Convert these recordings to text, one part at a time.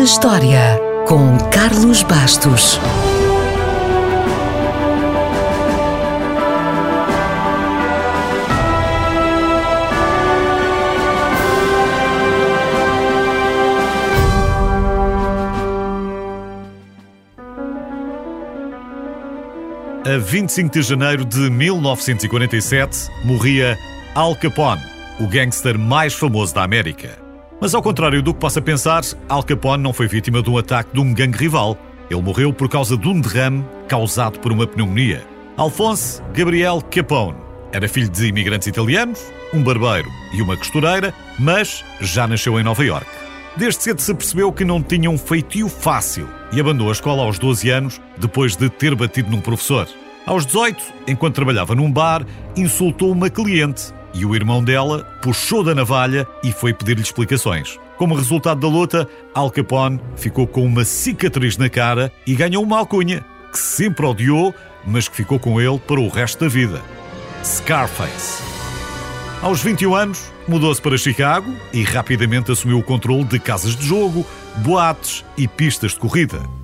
na História, com Carlos Bastos. A 25 de janeiro de 1947 morria Al Capone, o gangster mais famoso da América. Mas ao contrário do que possa pensar, Al Capone não foi vítima de um ataque de um gangue rival. Ele morreu por causa de um derrame causado por uma pneumonia. Alphonse Gabriel Capone era filho de imigrantes italianos, um barbeiro e uma costureira, mas já nasceu em Nova York. Desde cedo se percebeu que não tinha um feitio fácil e abandonou a escola aos 12 anos depois de ter batido num professor. Aos 18, enquanto trabalhava num bar, insultou uma cliente e o irmão dela puxou da navalha e foi pedir-lhe explicações. Como resultado da luta, Al Capone ficou com uma cicatriz na cara e ganhou uma alcunha que sempre odiou, mas que ficou com ele para o resto da vida: Scarface. Aos 21 anos, mudou-se para Chicago e rapidamente assumiu o controle de casas de jogo, boates e pistas de corrida.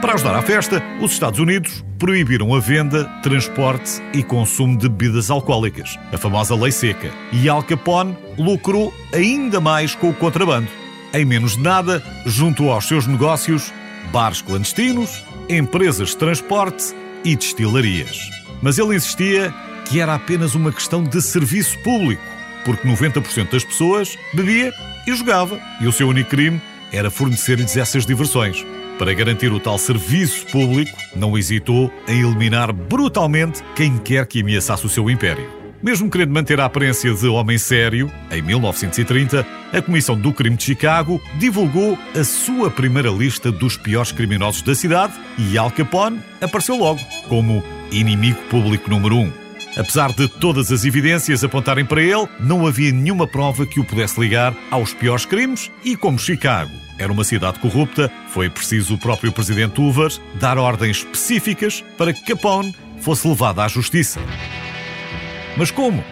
Para ajudar à festa, os Estados Unidos proibiram a venda, transporte e consumo de bebidas alcoólicas, a famosa lei seca, e Al Capone lucrou ainda mais com o contrabando. Em menos de nada, juntou aos seus negócios bares clandestinos, empresas de transporte e destilarias. Mas ele insistia que era apenas uma questão de serviço público, porque 90% das pessoas bebia e jogava, e o seu único crime era fornecer-lhes essas diversões. Para garantir o tal serviço público, não hesitou em eliminar brutalmente quem quer que ameaçasse o seu império. Mesmo querendo manter a aparência de homem sério, em 1930, a Comissão do Crime de Chicago divulgou a sua primeira lista dos piores criminosos da cidade e Al Capone apareceu logo como inimigo público número um. Apesar de todas as evidências apontarem para ele, não havia nenhuma prova que o pudesse ligar aos piores crimes e, como Chicago era uma cidade corrupta, foi preciso o próprio presidente Hoover dar ordens específicas para que Capone fosse levado à justiça. Mas como?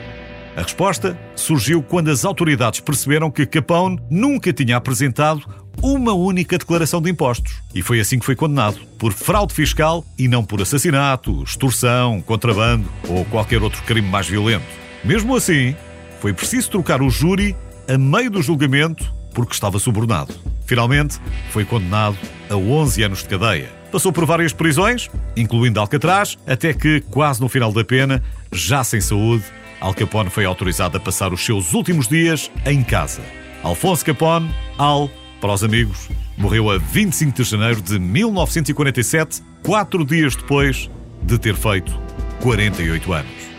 A resposta surgiu quando as autoridades perceberam que Capone nunca tinha apresentado uma única declaração de impostos. E foi assim que foi condenado, por fraude fiscal e não por assassinato, extorsão, contrabando ou qualquer outro crime mais violento. Mesmo assim, foi preciso trocar o júri a meio do julgamento porque estava subornado. Finalmente, foi condenado a 11 anos de cadeia. Passou por várias prisões, incluindo Alcatraz, até que, quase no final da pena, já sem saúde, Al Capone foi autorizado a passar os seus últimos dias em casa. Alfonso Capone, Al, para os amigos, morreu a 25 de janeiro de 1947, quatro dias depois de ter feito 48 anos.